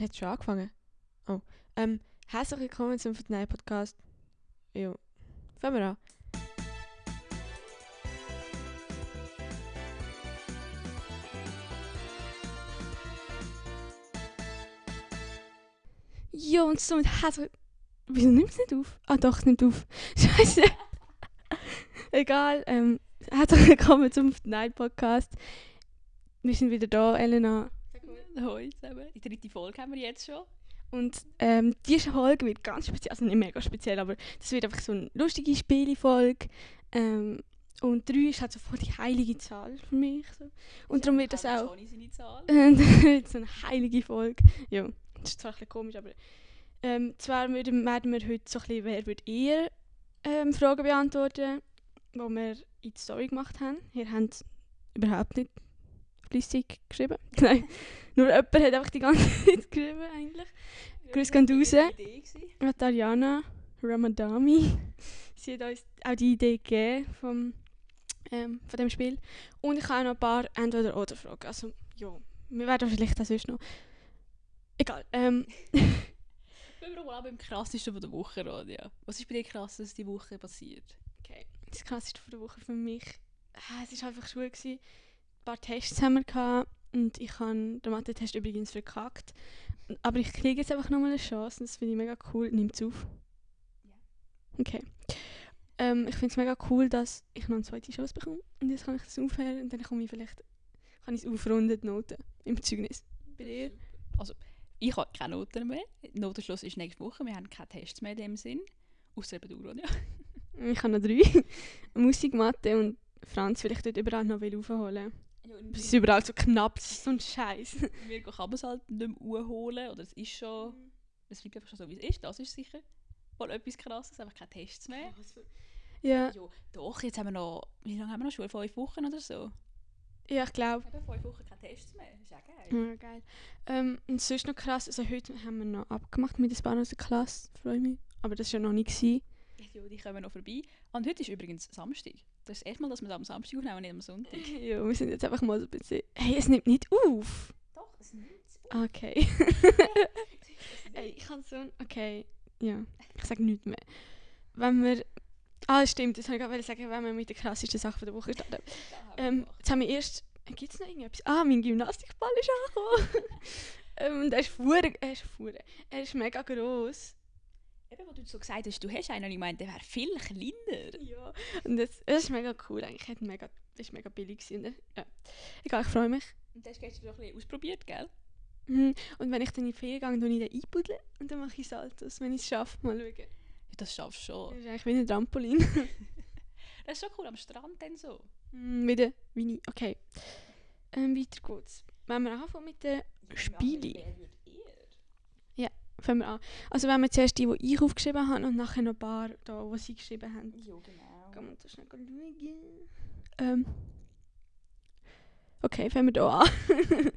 Hat schon angefangen? Oh. Ähm, herzlich willkommen zum Fortnite Podcast. Jo. Fangen wir an. Jo, und somit herzlich... Wieso nimmt es nicht auf? Ah doch, es nimmt auf. Scheiße. Egal, ähm, herzlich willkommen zum Fortnite Podcast. Wir sind wieder da, Elena. Hoi zusammen. Die dritte Folge haben wir jetzt schon. Und ähm, diese Folge wird ganz speziell, also nicht mega speziell, aber das wird einfach so eine lustige Spielefolge. Ähm, und 3 ist halt so voll die heilige Zahl für mich. So. Und darum wird das auch seine Zahl. äh, so eine heilige Folge. Ja, das ist zwar ein bisschen komisch, aber ähm, zwar würden, werden wir heute so ein bisschen «Wer wird eher?» ähm, Fragen beantworten, die wir in die Story gemacht haben. Ihr habt überhaupt nicht flüssig geschrieben. Nein, nur jemand hat einfach die ganze Zeit geschrieben eigentlich. Grüß gehen raus. Ja, Ariana Ramadami. Sie hat uns auch die Idee gegeben vom, ähm, von dem Spiel. Und ich habe auch noch ein paar Entweder-Oder-Fragen. Also, ja, wir werden vielleicht auch sonst noch... Egal. Ähm, Wenn wir mal beim krassesten von der Woche ja. Was ist bei dir krasses die Woche passiert? okay. Das krasseste von der Woche für mich... Äh, es war einfach Schule. Gewesen. Ein paar Tests haben wir gehabt. Und ich habe den Mathe-Test übrigens verkackt. Aber ich kriege jetzt einfach nochmal eine Chance. Und das finde ich mega cool. Nimmt es auf? Ja. Okay. Ähm, ich finde es mega cool, dass ich noch eine zweite Chance bekomme. Und jetzt kann ich das aufhören und dann komme ich vielleicht kann ich es aufrunden, die Noten im Zeugnis. Bei dir? Also, ich habe keine Noten mehr. Notenschluss ist nächste Woche. Wir haben keine Tests mehr in dem Sinn. Außer eben du, Ronja. Ich habe noch drei. Musik, Mathe und Franz will ich dort überall noch will aufholen. Es ist überall so knapp, das ist so ein Scheiß. Wir kann man es halt nicht mehr holen Oder es ist schon... Es bleibt einfach schon so, wie es ist. Das ist sicher mal etwas krasses. Einfach keine Tests mehr. Ja, Ja, doch, jetzt haben wir noch... Wie lange haben wir noch Schule? Fünf Wochen oder so? ja ich glaube. Eben fünf Wochen keine Tests mehr. Ist ja geil. Ja, geil. Ähm, und sonst noch krass, also heute haben wir noch abgemacht mit ein paar aus der Klasse, freue mich. Aber das war ja noch nicht. Gewesen. Ja, die kommen noch vorbei. Und heute ist übrigens Samstag. Das ist das erste Mal, dass wir es am Samstag aufnehmen und nicht am Sonntag. Ja, wir sind jetzt einfach mal so ein bisschen... Hey, es nimmt nicht auf! Doch, es nimmt Okay. Ey, ich kann so. Okay, ja. Ich sage nichts mehr. Wenn wir... Ah, stimmt, das wollte ich gerade sagen, wenn wir mit der krassesten Sache der Woche starten. Ähm, jetzt haben wir erst... Gibt es noch irgendetwas? Ah, mein Gymnastikball ist angekommen. ähm, und er ist fuhr, Er ist fuhr. Er ist mega gross. Eben, wo du so gesagt hast, du hast einen und ich meinte, der wäre viel kleiner. Ja. Und das, das ist mega cool eigentlich. Hat mega, das war mega billig. gewesen. Ja. Egal, ich freue mich. Und das hast du gestern ein bisschen ausprobiert, gell? Mhm. Und wenn ich dann in die Ferien gehe, dann ich den einbuddeln und dann mache ich Saltos, wenn ich es schaffe. Mal schauen. Ja, das schaffst du Das schon. ist eigentlich wie ein Trampolin. Das ist schon cool, am Strand dann so. Mm, Wieder wie nie. Okay. Ähm, weiter geht's. Wenn wir anfangen mit den Spiele. Würde? Fangen wir an. Also wenn wir zuerst die, die ich aufgeschrieben habe und nachher noch ein paar, da, die sie geschrieben haben. Ja, genau. Kann man das schnell schauen? Ähm. Okay, fangen wir hier an.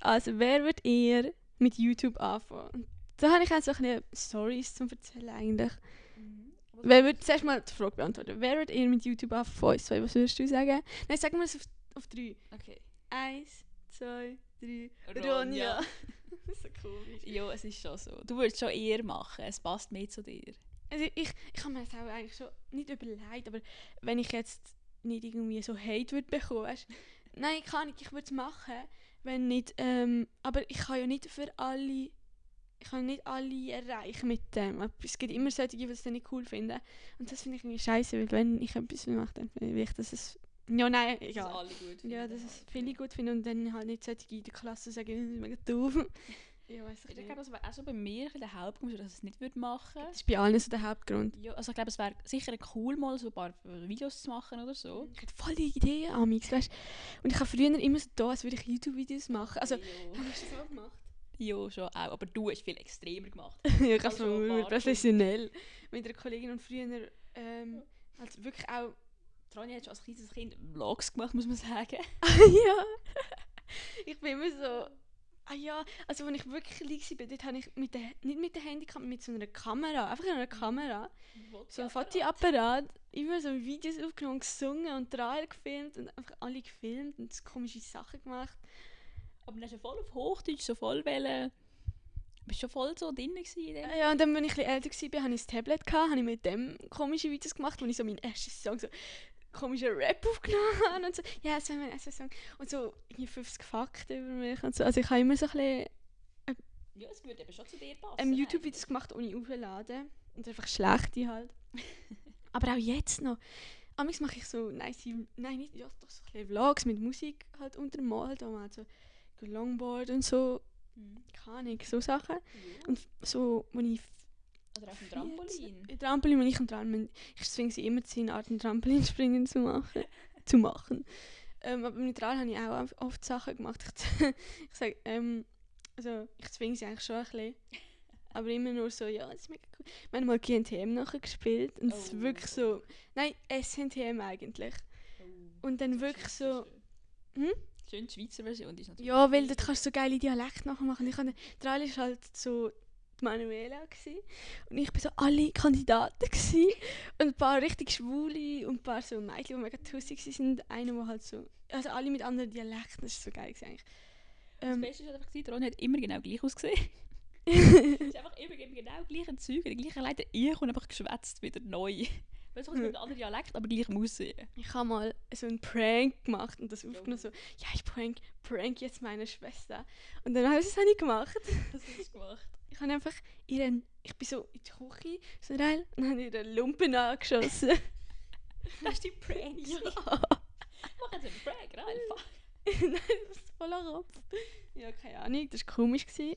also wer wird eher mit YouTube anfangen? Da habe ich auch so ein Stories zum erzählen eigentlich. Mhm. Wer wird zuerst mal die Frage beantworten? Wer wird eher mit YouTube anfangen von uns zwei? Was würdest du sagen? Nein, sagen wir es auf, auf drei. Okay. Eins, zwei, drei. Ronja. Ronja. das ist so komisch. Ja, es ist schon so. Du würdest schon eher machen. Es passt mehr zu dir. Also ich, ich habe mir das auch eigentlich schon nicht überlegt, aber wenn ich jetzt nicht irgendwie so Hate würde bekommen, weißt Nein, kann nicht, ich würde es machen, wenn nicht, ähm, aber ich kann ja nicht für alle, ich kann nicht alle erreichen mit dem. Es gibt immer solche, die es dann nicht cool finden. Und das finde ich irgendwie scheiße, weil wenn ich etwas mache, dann will ich, dass es, ja nein, egal. alle gut Ja, dass es viele gut finden und dann halt nicht solche in der Klasse sagen, das ist mega doof. Ja, weiß ich glaube, das wäre auch so bei mir ein bisschen der Hauptgrund, dass ich es nicht würde machen Das ist bei allen so der Hauptgrund. Ja, also ich glaube, es wäre sicher cool, mal so ein paar Videos zu machen oder so. Ich hatte voll die Ideen, Amix, weißt Und ich habe früher immer so da, als würde ich YouTube-Videos machen. Also, ja. hast du das auch gemacht? ja, schon auch. Aber du hast viel extremer gemacht. ja, ich habe Also, es professionell. Mit einer Kollegin und früher, ähm, also wirklich auch, Tronja hat schon als kleines Kind Vlogs gemacht, muss man sagen. ja. ich bin immer so, ah ja, also wenn ich wirklich klein war, dort habe ich mit der, nicht mit der Handykamera, mit so einer Kamera, einfach einer Kamera, so ein Fotoapparat, immer so Videos aufgenommen, gesungen und Trailer gefilmt und einfach alle gefilmt und so komische Sachen gemacht. Aber dann hast du voll auf Hochdeutsch so voll wollen Bist schon voll so drin gewesen dem? Ja, und dann, wenn ich ein bisschen älter war, hatte ich ein Tablet, gehabt, habe ich mit dem komische Videos gemacht, wo ich so meinen ersten Song so komischen Rap aufgenommen und so. Ja, das wäre mein erster Song. Und so irgendwie 50 Fakten über mich und so. Also ich habe immer so ein bisschen Ja, es würde eben schon zu dir passen. ähm, YouTube-Videos gemacht, ohne aufladen. Und einfach schlechte halt. Aber auch jetzt noch. Amigs mache ich so nice, nein, nicht, ja, doch so ein Vlogs mit Musik halt untermalt, wo man halt so Longboard und so, Mhm. keine Ahnung, so Sachen. Ja. Und so, wo ich Oder auf dem 14 Trampolin. Ein Trampolin, wenn ich Trampolin ich zwinge sie immer zu einer Art ein Trampolinspringen zu machen. zu machen. Ähm, aber mit Rad habe ich auch oft- Sachen gemacht. Ich, ich sage, ähm, also ich zwinge sie eigentlich schon ein bisschen. Aber immer nur so, ja, das ist mega cool. Wir haben mal GNTM nachher gespielt und es ist Oh. wirklich so, nein, SNTM eigentlich. Oh. Und dann ist wirklich so, schön. hm? Schön die Schweizer Version, ist natürlich... Ja, weil dort kannst du so geile Dialekte nachher machen. Ich habe, der Ali war halt so Manuela gsi und ich bin so alle Kandidaten gsi und ein paar richtig schwule und ein paar so Mädchen, die mega tussig sind. Einer, der halt so, also alle mit anderen Dialekten, das ist so geil gewesen eigentlich. Das Ähm, Beste ist einfach, gewesen, Ron hat immer genau gleich ausgesehen. Es ist einfach immer, immer genau gleiche Züge, die gleichen Leute. Ich und einfach geschwätzt wieder neu. Weil es mit einem anderen Dialekt, aber gleich muss aussehen. ich habe mal so einen Prank gemacht und das aufgenommen so, ja ich prank, prank jetzt meine Schwester. Und dann habe ich das habe ich gemacht. Was hast du gemacht? Ich habe einfach ihren, ich bin so in die Küche, so rein und habe ihren Lumpen angeschossen. Das ist die Prank. ja. Mach jetzt einen Prank, einfach. Nein, das ist voller Kopf. Ja, keine Ahnung, das war komisch. Gewesen.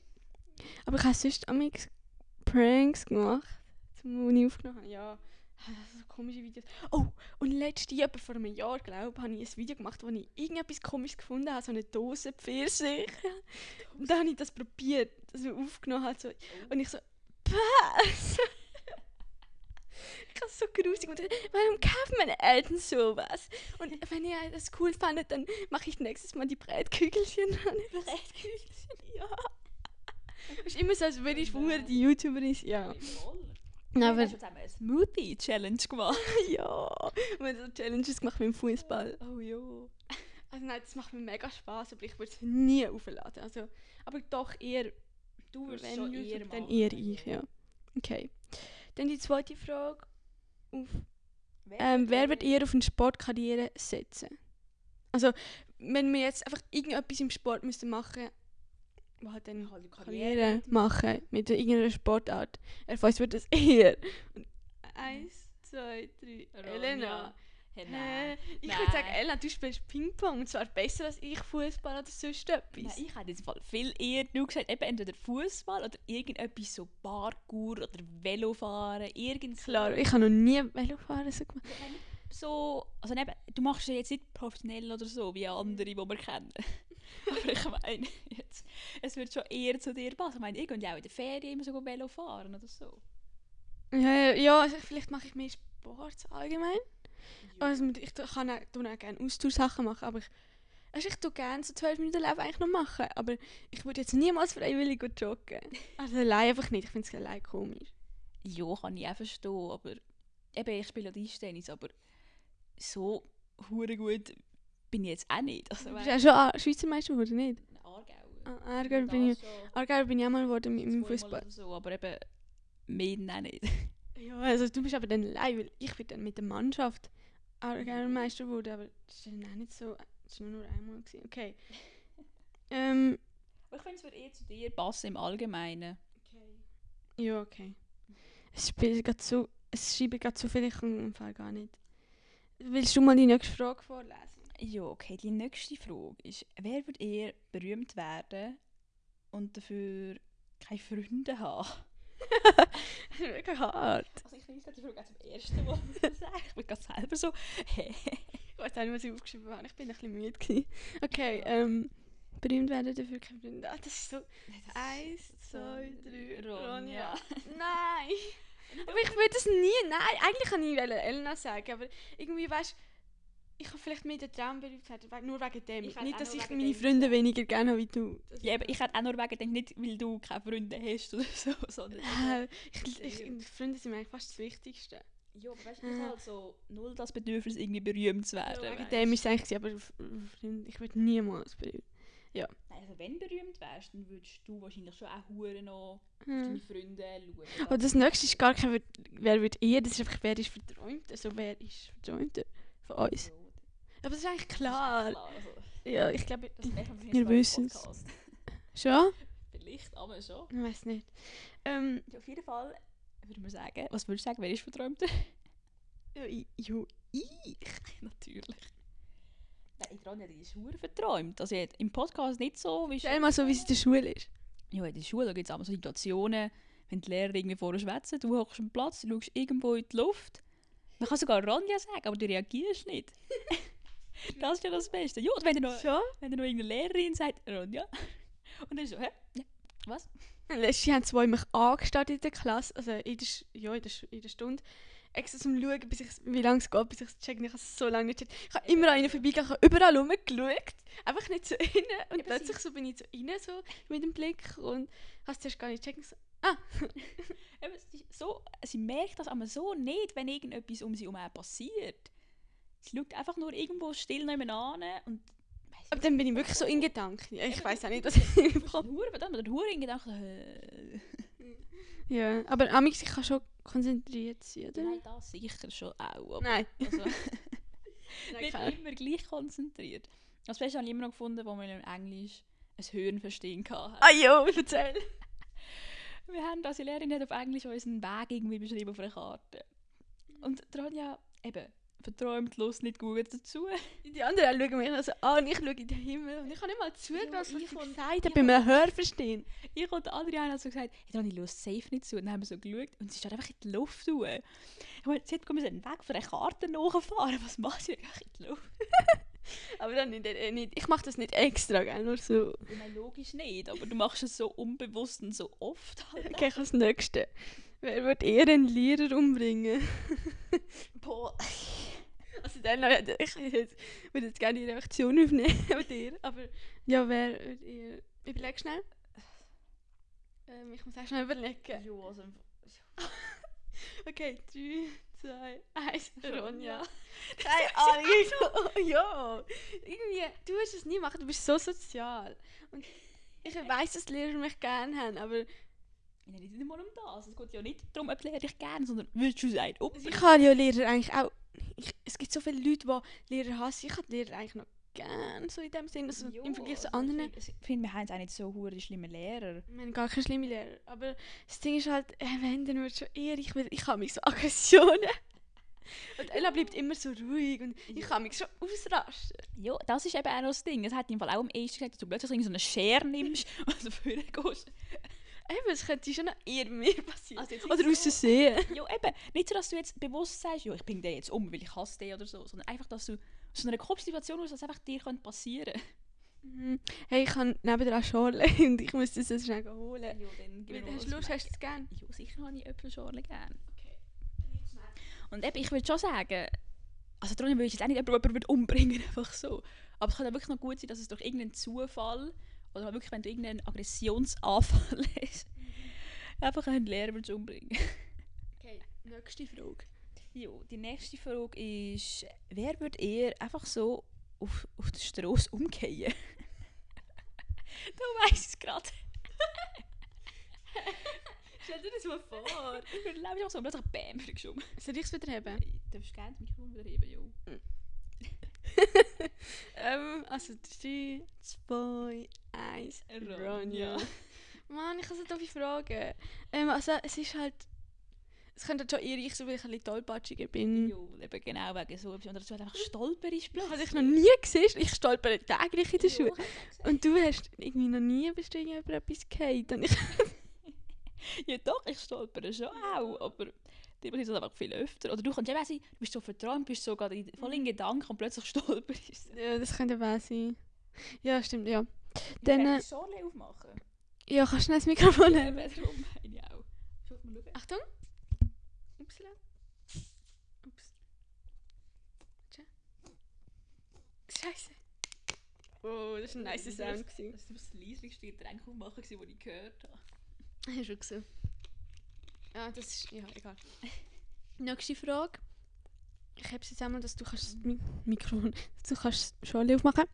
Aber ich habe sonst amix Pranks gemacht, zum ich aufgenommen habe. Ja, so komische Videos. Oh, und letztes Jahr, vor einem Jahr, glaube ich, habe ich ein Video gemacht, wo ich irgendetwas komisches gefunden habe, so eine Dose Pfirsich. Und dann habe ich das probiert, also aufgenommen habe. So. Und ich so, was? Ich habe es so grusig und warum kaufen meine Eltern sowas? Und wenn ihr das cool fandet, dann mache ich nächstes Mal die Breitkügelchen dran. Breitkügelchen? Ja. Ist immer so, als würde ich früher die YouTuberin. Ja. Wir aber haben zusammen eine Smoothie-Challenge gemacht. ja. Wir haben so Challenges gemacht mit dem Fußball. Oh ja. Also nein, das macht mir mega Spaß, aber ich würde es nie aufladen. Also, aber doch eher, Du würdest wenn schon eher dann eher ich, ja. Okay. Dann die zweite Frage. Auf Wer, Ähm, wer wird eher auf eine Sportkarriere setzen? Also, wenn wir jetzt einfach irgendetwas im Sport müssten machen, wo halt dann Halt die Karriere machen mit irgendeiner Sportart, er weiß wird das eher. Und eins, zwei, drei, Elena. Hey, nein. Ich Nein. würde sagen, Elena, du spielst Ping-Pong und zwar besser als ich Fußball oder sonst etwas. Nein, ich hätte jetzt viel eher du gesagt, eben entweder Fußball oder irgendetwas so Parkour oder Velofahren, irgend so. Klar, ich habe noch nie Velofahren so gemacht. So, also eben, du machst es jetzt nicht professionell oder so, wie andere, die wir kennen. Aber ich meine, jetzt, es wird schon eher zu dir passen. Ich meine, ich könnte ja auch in der Ferien immer so Velo fahren oder so. Ja, ja also vielleicht mache ich mehr Sport allgemein. Also mit- ich kann auch, auch gerne Austauschsachen machen, aber ich, also ich tue gerne so 12 Minuten Leben eigentlich noch machen, aber ich würde jetzt niemals freiwillig joggen. Also allein einfach nicht, ich finde es allein komisch. Ja, kann ich auch verstehen, aber eben, ich spiele ja Tischtennis, aber so hure gut bin ich jetzt auch nicht. Also, Du bist ja schon A- Schweizer Meister geworden, nicht? Aargau. Ah, bin ich, Aargau bin ich auch mal geworden mit meinem Fußball. So, aber eben, mehr auch nicht. Ja, also du bist aber dann allein, weil ich bin dann mit der Mannschaft Aargau Meister geworden, aber das ist dann auch nicht so, das war nur einmal. Gewesen. Okay. Ähm, Aber ich finde, es würde eher zu dir passen im Allgemeinen. Ja, okay. Es spielt gerade so, es schreibt gerade so viel, ich kann im Fall gar nicht. Willst du mal die nächste Frage vorlesen? Ja, okay. Die nächste Frage ist, wer würde eher berühmt werden und dafür keine Freunde haben? Mega hart. Also ich finde die Frage auch zum ersten Mal sagen. Ich bin gerade selber so, hä? Ich weiß auch nicht, was ich aufgeschrieben habe. Ich bin ein bisschen müde. Gewesen. Okay, ähm, berühmt werden dafür keine Freunde. Ah, das ist so. Eins, zwei, drei, Ronja. Nein! Aber ich würde es nie. Nein, eigentlich kann ich Elena sagen, aber irgendwie weißt ich habe vielleicht mehr den Traum we- nur wegen dem. Ich Nicht, dass ich meine dem Freunde weniger gerne habe wie du. Ja, aber ich hätte auch nur wegen gedacht, nicht weil du keine Freunde hast oder so, sondern... Äh, ich, ich, Freunde sind mir eigentlich fast das Wichtigste. Ja, aber weißt du, ich habe habe so null das Bedürfnis, irgendwie berühmt zu werden. Ja, wegen dem ist es eigentlich, aber ich würde niemals berühmt. Ja. Also wenn du berühmt wärst, dann würdest du wahrscheinlich schon auch Huren noch auf Hm. deine Freunde schauen. Und das nächste ist gar kein, wer wird eher, das ist einfach, wer ist verträumt. Also wer ist verträumter von uns. Ja, Aber das ist eigentlich ist klar. also, Ja, ich glaube, das merken wir beim wissen's. Podcast. schon? Vielleicht, aber schon. Ich weiß nicht. Ähm, Ja, auf jeden Fall würde man sagen, was würdest du sagen, wer ist verträumter? ja, ich, ja, ich. Natürlich. Nein, ich Ronja, die ist hure verträumt. Also im Podcast nicht so, wie Stell mal so, wie es in der Schule ist. Ja, in der Schule gibt es auch so Situationen, wenn die Lehrer irgendwie vorher schwätzen, du hockst am Platz, du schaust irgendwo in die Luft. Man kann sogar Ronja sagen, aber du reagierst nicht. Das ist ja das Beste. Ja, und wenn du noch, Schon? wenn du noch irgendeine Lehrerin sagt, Ronja. Und dann so, hä? Ja, was? Letztes haben zwei mich angestarrt in der Klasse, also in der, ja, in der, in der Stunde. Extra zum Schauen, bis ich, wie lange es geht, bis ich es checken. Ich habe es so lange nicht gecheckt. Ich habe immer an ihnen vorbeigegangen, ich habe überall rumgeschaut. Einfach nicht so innen. Und Eben, plötzlich so bin ich so innen, so mit dem Blick. Und habe es zuerst gar nicht gecheckt. So, ist so, sie merkt das aber so nicht, wenn irgendetwas um sie herum passiert. Sie schaut einfach nur irgendwo still nebenan und aber dann bin ich wirklich so in Gedanken. Ja, ich weiß auch nicht, was ich. Hure verdammt, oder Hure in Gedanken. Ja, aber Amix, ich kann schon konzentriert sein, oder? Nein, das sicher schon auch. Nein. also, nicht keine. immer gleich konzentriert. Das Beste habe ich immer noch gefunden, wo wir in Englisch ein Hörenverstehen hatten. Ah jo, erzähl. Wir haben, unsere Lehrerin hat auf Englisch unseren Weg irgendwie beschrieben auf einer Karte. Und Ronja, eben, verträumt, Lust, nicht gut dazu. Die anderen schauen mich noch so an und ich schaue in den Himmel und ich habe nicht mal zugelassen, was ich gesagt ich hat, beim Hörverstehen. Ich und Adrian haben so gesagt, hey, Ronja, Lust safe nicht zu. Und dann haben wir so geschaut und sie steht einfach in die Luft. raus. Ich meine, sie hat einen Weg von einer Karte nachfahren. Was macht sie einfach in die Luft? Aber dann nicht, äh, nicht. Ich mache das nicht extra, gell? Nur so. Ich meine, logisch nicht, aber du machst es so unbewusst und so oft. Halt. Okay, ich habe das Nächste. Wer wird eher einen Lehrer umbringen? Boah. Also dann, äh, ich jetzt- würde jetzt gerne die Reaktion aufnehmen bei dir. Aber ja, wer wird eher... Überleg schnell. Ähm, ich muss auch schnell überlegen. Ja, also, Okay, 3, 2, 1, Ronja. Ronja. Keine Ahnung. ja. Irgendwie, du wirst es nie machen, du bist so sozial. Und ich weiss, dass Lehrer mich gerne haben, aber Ich nenne nicht mal um das. Es geht ja nicht darum, ob Lehrer dich gerne, sondern willst du sein? Ob ich habe ja Lehrer eigentlich auch... Ich, es gibt so viele Leute, die Lehrer hassen. Ich habe Lehrer eigentlich noch gerne, so in dem Sinne, also im Vergleich zu anderen. Ich finde, wir haben auch nicht so hure schlimme Lehrer. Ich meine, gar keine schlimme Lehrer. Aber das Ding ist halt, äh, wenn, dann wird schon eher, ich, will, ich habe mich so Aggressionen. Und Ella bleibt immer so ruhig und ich kann mich schon ausrasten. Ja, das ist eben auch noch das Ding. Es hat im Fall auch am ehesten gesagt, dass du plötzlich so eine Schere nimmst und dafür gehst. Eben, es könnte schon eher mehr passieren. Also oder so. aus Versehen. Ja, eben. Nicht so, dass du jetzt bewusst sagst, ja, ich bringe den jetzt um, weil ich hasse den oder so, sondern einfach, dass du aus so einer Kopfsituation aus, dass einfach dir könnte passieren Mhm. Hey, ich kann nebenan auch Schorle und ich muss das jetzt schnell holen. Ja, dann gib mir Hast du Lust, hast du es gern? merken. Ja, sicher habe ich Äpfelschorle gerne. Okay. Und eben, ich würde schon sagen, also darum würde ich jetzt auch nicht jemanden, jemanden umbringen, einfach so. Aber es kann auch wirklich noch gut sein, dass es durch irgendeinen Zufall oder mal wirklich, wenn du irgendeinen Aggressionsanfall hast, einfach einen Lehrer umbringen. Okay, nächste Frage. Jo, die nächste Frage ist, wer würde eher einfach so auf, auf der Straße umgehen? du weißt es gerade. Stell dir das mal vor. Ich würde einfach so und plötzlich Bäm geschoben. Soll ich es wieder haben? Du darfst gerne das Mikrofon wieder heben, jo. ähm, also 3, 2, 1. Ronja. Mann, ich habe so doofe Fragen. Ähm, also es ist halt... Es könnte schon eher ich, so weil ich ein bisschen tollpatschiger bin. Jo, eben genau wegen so etwas. Oder dass du halt einfach stolperst Ich habe plötzlich. dich noch nie gesehen. Ich stolpere täglich in der Schule. ich. Und du hast irgendwie noch nie bestimmt über etwas gehabt. Und ich... Ja doch, ich stolpere schon auch, aber das einfach viel öfter. Oder du kannst eben auch sein, du bist so verträumt, bist so gerade voll in Gedanken und plötzlich stolperst du. ja, das könnte wahr sein. Ja, stimmt, ja. Dann, äh, äh, Schorle aufmachen. Ja, kannst du das Mikrofon Ja, nehmen? darum meine ich auch. Schau mal schauen. Achtung. Upsala. Ups. Tja. Scheiße. Oh, das war ein nice Sound. Das war das leislichste Getränk aufmachen, das ich gehört habe. Hast du gesehen? Ja, das ist... Ja, egal. Nächste Frage. Ich habe es jetzt einmal, dass du kannst das Mi Mikrofon... Du kannst Schale aufmachen.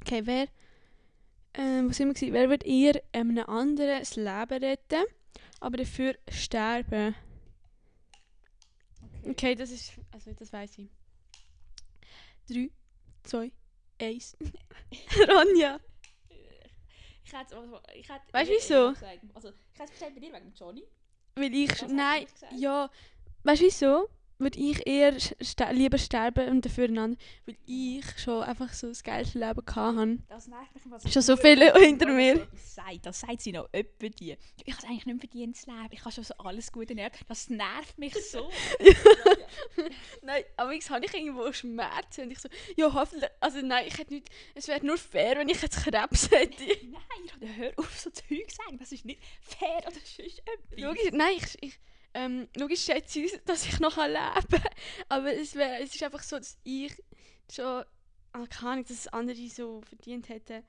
Okay, wer Ähm, wo sind wir gewesen? Wer wird eher einem anderen das Leben retten, aber dafür sterben? Okay, das ist, also das weiß ich. 3, 2, 1. Ronja. Ich hätte, also, ich hätte, Weißt du wieso? Also, ich hätte es gesagt bei dir wegen Johnny. Weil ich, nein, ja, weißt du wieso? Würde ich eher ster lieber sterben und dafür einander, weil ich schon einfach so das geilste Leben hatte. Das nervt mich. Was Schon so viele hinter mir. Das sagt, das sagt sie noch öppe die. Ich habe eigentlich nicht verdient zu leben. Ich habe schon so alles Gute ernährt. Das nervt mich so. Nein, aber jetzt habe ich irgendwo Schmerzen und ich so, ja hoffentlich, also nein, ich hätte nicht, es wäre nur fair, wenn ich jetzt Krebs hätte. Nein, hör auf so Zeug sagen. Das ist nicht fair oder sonst etwas. Logisch, nein, ich, ich ähm, logisch schätze ich, dass ich noch leben kann, aber es, wär, es ist einfach so, dass ich schon, ah, keine Ahnung, dass andere so verdient hätten,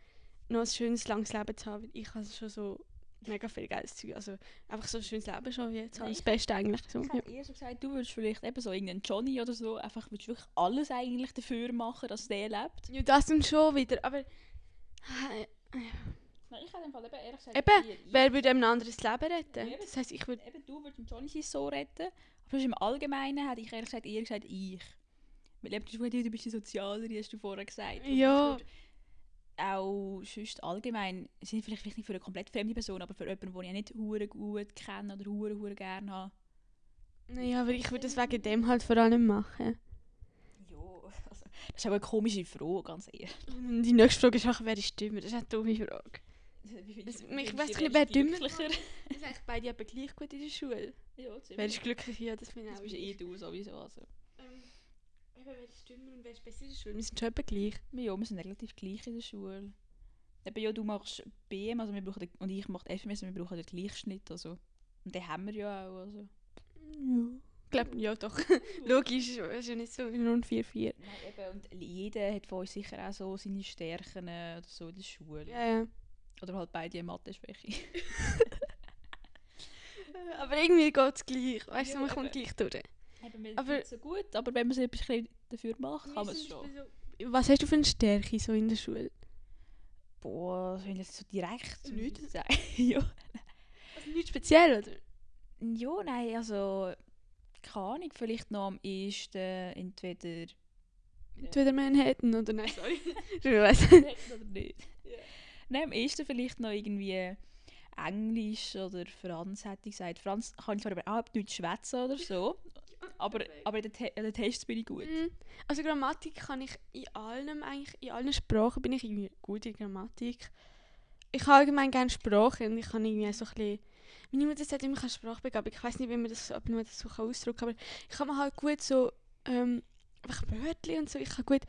noch ein schönes, langes Leben zu haben, weil ich also schon so mega viel geiles Zeug, also einfach so ein schönes Leben schon jetzt, Nein, das Beste eigentlich. So. Ich Ja. hätte eher so gesagt, du würdest vielleicht eben so irgendeinen Johnny oder so, einfach würdest wirklich alles eigentlich dafür machen, dass der lebt. ja, das dann schon wieder, aber äh, Nein, ich hätte im Fall eben ehrlich gesagt, Eben, dir- wer würde einem ein anderes Leben retten? Ja, Das heisst, ich würde eben du würdest Johnny sein so retten, aber im Allgemeinen hätte ich ehrlich gesagt eher gesagt ich. Weil eben, du, bist die Sozialere, hast du vorher gesagt. Und Ja. Auch sonst allgemein, sind vielleicht, vielleicht nicht für eine komplett fremde Person, aber für jemanden, den ich nicht hure gut kenne oder hure hure gerne habe. Naja, aber ich würde das wegen dem halt vor allem machen. Ja, also, das ist auch eine komische Frage, ganz ehrlich. Die nächste Frage ist auch, wer ist dümmer? Das ist eine dumme Frage. Wie Das- du- ich doch nicht, wer wer ist dümmer glücklicher? Wir sind eigentlich beide aber gleich gut in der Schule. Ja, Wer ziemlich. ist glücklicher? Ja, das finde ich Das auch. bist eh du sowieso. Also. Ähm, eben, wer ist dümmer und wer ist besser in der Schule? Wir sind schon etwa gleich. Ja, wir sind relativ gleich in der Schule. Eben, ja, du machst BM, also wir brauchen und ich mache FMS, und wir brauchen den Gleichschnitt. Also. Und den haben wir ja auch. Also. Ja. Ich glaube, ja doch. Logisch, es ist ja nicht so rund 4-4. Nein, eben, und jeder hat von uns sicher auch so seine Stärken äh, oder so in der Schule. Ja, ja. Oder halt beide eine Mathe-Schwäche. Aber irgendwie geht es gleich. Weißt du, man kommt gleich durch. Eben, Aber- aber so gut, aber wenn man sich etwas dafür macht, kann man es schon. So, was hast du für eine Stärke so in der Schule? Boah, das ich jetzt so direkt. so Nicht? zu sagen. ja. Also nichts speziell, oder? ja, nein, also keine Ahnung, vielleicht noch am ehesten entweder Entweder Manhattan oder nein, sorry. ich weiss. oder nicht. Ja. Nein, am ehesten vielleicht noch irgendwie Englisch oder Franz hätte ich gesagt. Franz kann ich zwar überhaupt nicht schwätzen oder so, aber, aber in den, Te in den Tests bin ich gut. Mm, Also Grammatik kann ich in allem eigentlich, in allen Sprachen bin ich irgendwie gut in Grammatik. Ich habe allgemein gerne Sprachen und ich kann irgendwie so ein bisschen, meine Mutter sagt immer, ich habe Sprachbegabung. Ich weiß nicht, wie man das, ob man das so ausdrücken kann, aber ich kann mir halt gut so, ähm, einfach Wörter und so, ich kann gut,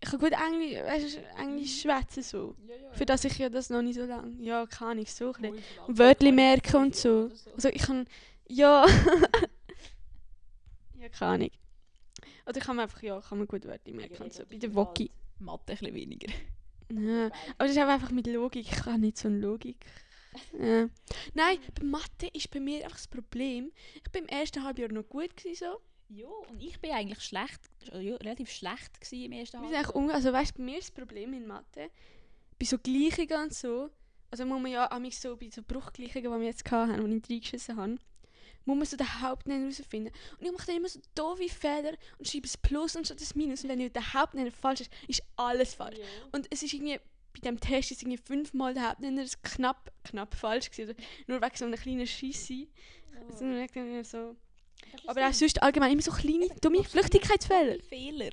ich kann gut Englisch, weißt, Englisch schwätzen so. Ja, ja. Für das ich ja das noch nicht so lange, ja, kann ich so ein Wörtli merken und so. Also ich kann, ja. ja, keine Ahnung. Oder ich kann mir einfach, ja, kann mir gut Wörter merken und so. Bei der Woki. Mathe ein bisschen weniger. Ja. Aber das ist einfach mit Logik. Ich kann nicht so eine Logik. Ja. Nein, bei Mathe ist bei mir einfach das Problem. Ich bin im ersten Halbjahr noch gut gewesen, so. Ja, und ich bin eigentlich schlecht, ja, relativ schlecht im ersten Wir sind eigentlich unge also weißt, bei mir ist das Problem in Mathe, bei so Gleichungen und so, also muss man ja amigs so bei so Bruchgleichungen, die wir jetzt hatten, die ich reingeschissen habe, muss man so den Hauptnenner herausfinden. Und ich mache dann immer so doofe Fehler und schreibe das Plus und statt das Minus. Und wenn der Hauptnenner falsch ist, ist alles falsch. Und es ist irgendwie, bei dem Test ist irgendwie fünfmal der Hauptnenner knapp, knapp falsch gewesen. Oder nur wegen so einer kleinen Scheisse. Also, dann immer so. Aber auch sonst allgemein immer so kleine, dumme Flüchtigkeitsfehler. Fehler.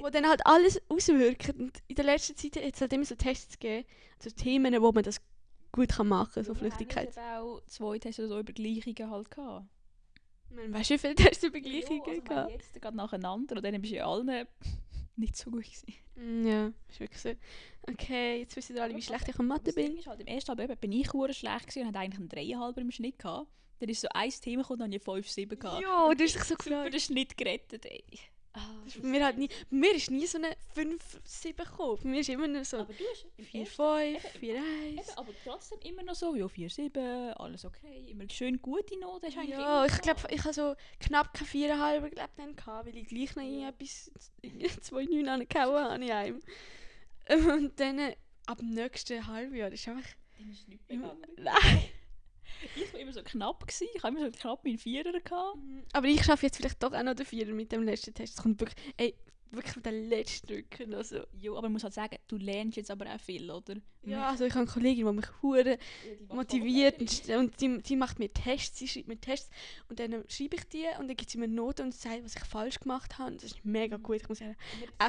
wo dann halt alles auswirken. Und in der letzten Zeit hat es halt immer so Tests gegeben, so Themen, wo man das gut kann machen so Flüchtigkeit. Wir haben auch zwei Tests oder so über Gleichungen halt gehabt. Man weißt du, wie viele Tests über Ja, Gleichungen also wir gehabt? jetzt gerade nacheinander und dann bist du ja allen nicht so gut gewesen. Mm, Ja, ist wirklich so. Okay, jetzt wissen ihr alle, wie schlecht ich an Mathe bin. ist halt, im ersten Halbjahr bin ich schlecht gewesen und hatte eigentlich einen Dreieinhalber im Schnitt gehabt. Dann ist so ein Thema gekommen, dann habe ich 5, 7 gehabt. Ja, du hast dich so gefreut. den Schnitt gerettet, ey. Ist bei mir, halt nie, mir ist nie so eine 5, 7 gekommen. Bei mir ist immer nur so Aber du hast im 4, ersten- 5, 4, 1. Eben, aber trotzdem immer noch so, ja, 4, 7, alles okay, immer schön gute Noten. hast du Ja, ich glaube, ich habe so knapp keine 4,5 glaub, dann gehabt, weil ich gleich noch Ja. irgendetwas 2,9 angehauen habe in einem. Und dann, äh, ab dem nächsten Halbjahr ist einfach... Dem ist nichts begangen. Nein. Ich war immer so knapp. Gewesen. Ich habe immer so knapp meinen Vierer gehabt. Aber ich schaffe jetzt vielleicht doch auch noch den Vierer mit dem letzten Test. Es kommt wirklich... Ey, wirklich den letzten drücken. Also. Jo, aber man muss halt sagen, du lernst jetzt aber auch viel, oder? Ja, also ich habe eine Kollegin, die mich hure Ja, motiviert und, und die, die macht mir Tests, sie schreibt mir Tests und dann schreibe ich die und dann gibt sie mir Noten und sagt, was ich falsch gemacht habe. Das ist mega Mhm. gut. Ich muss Das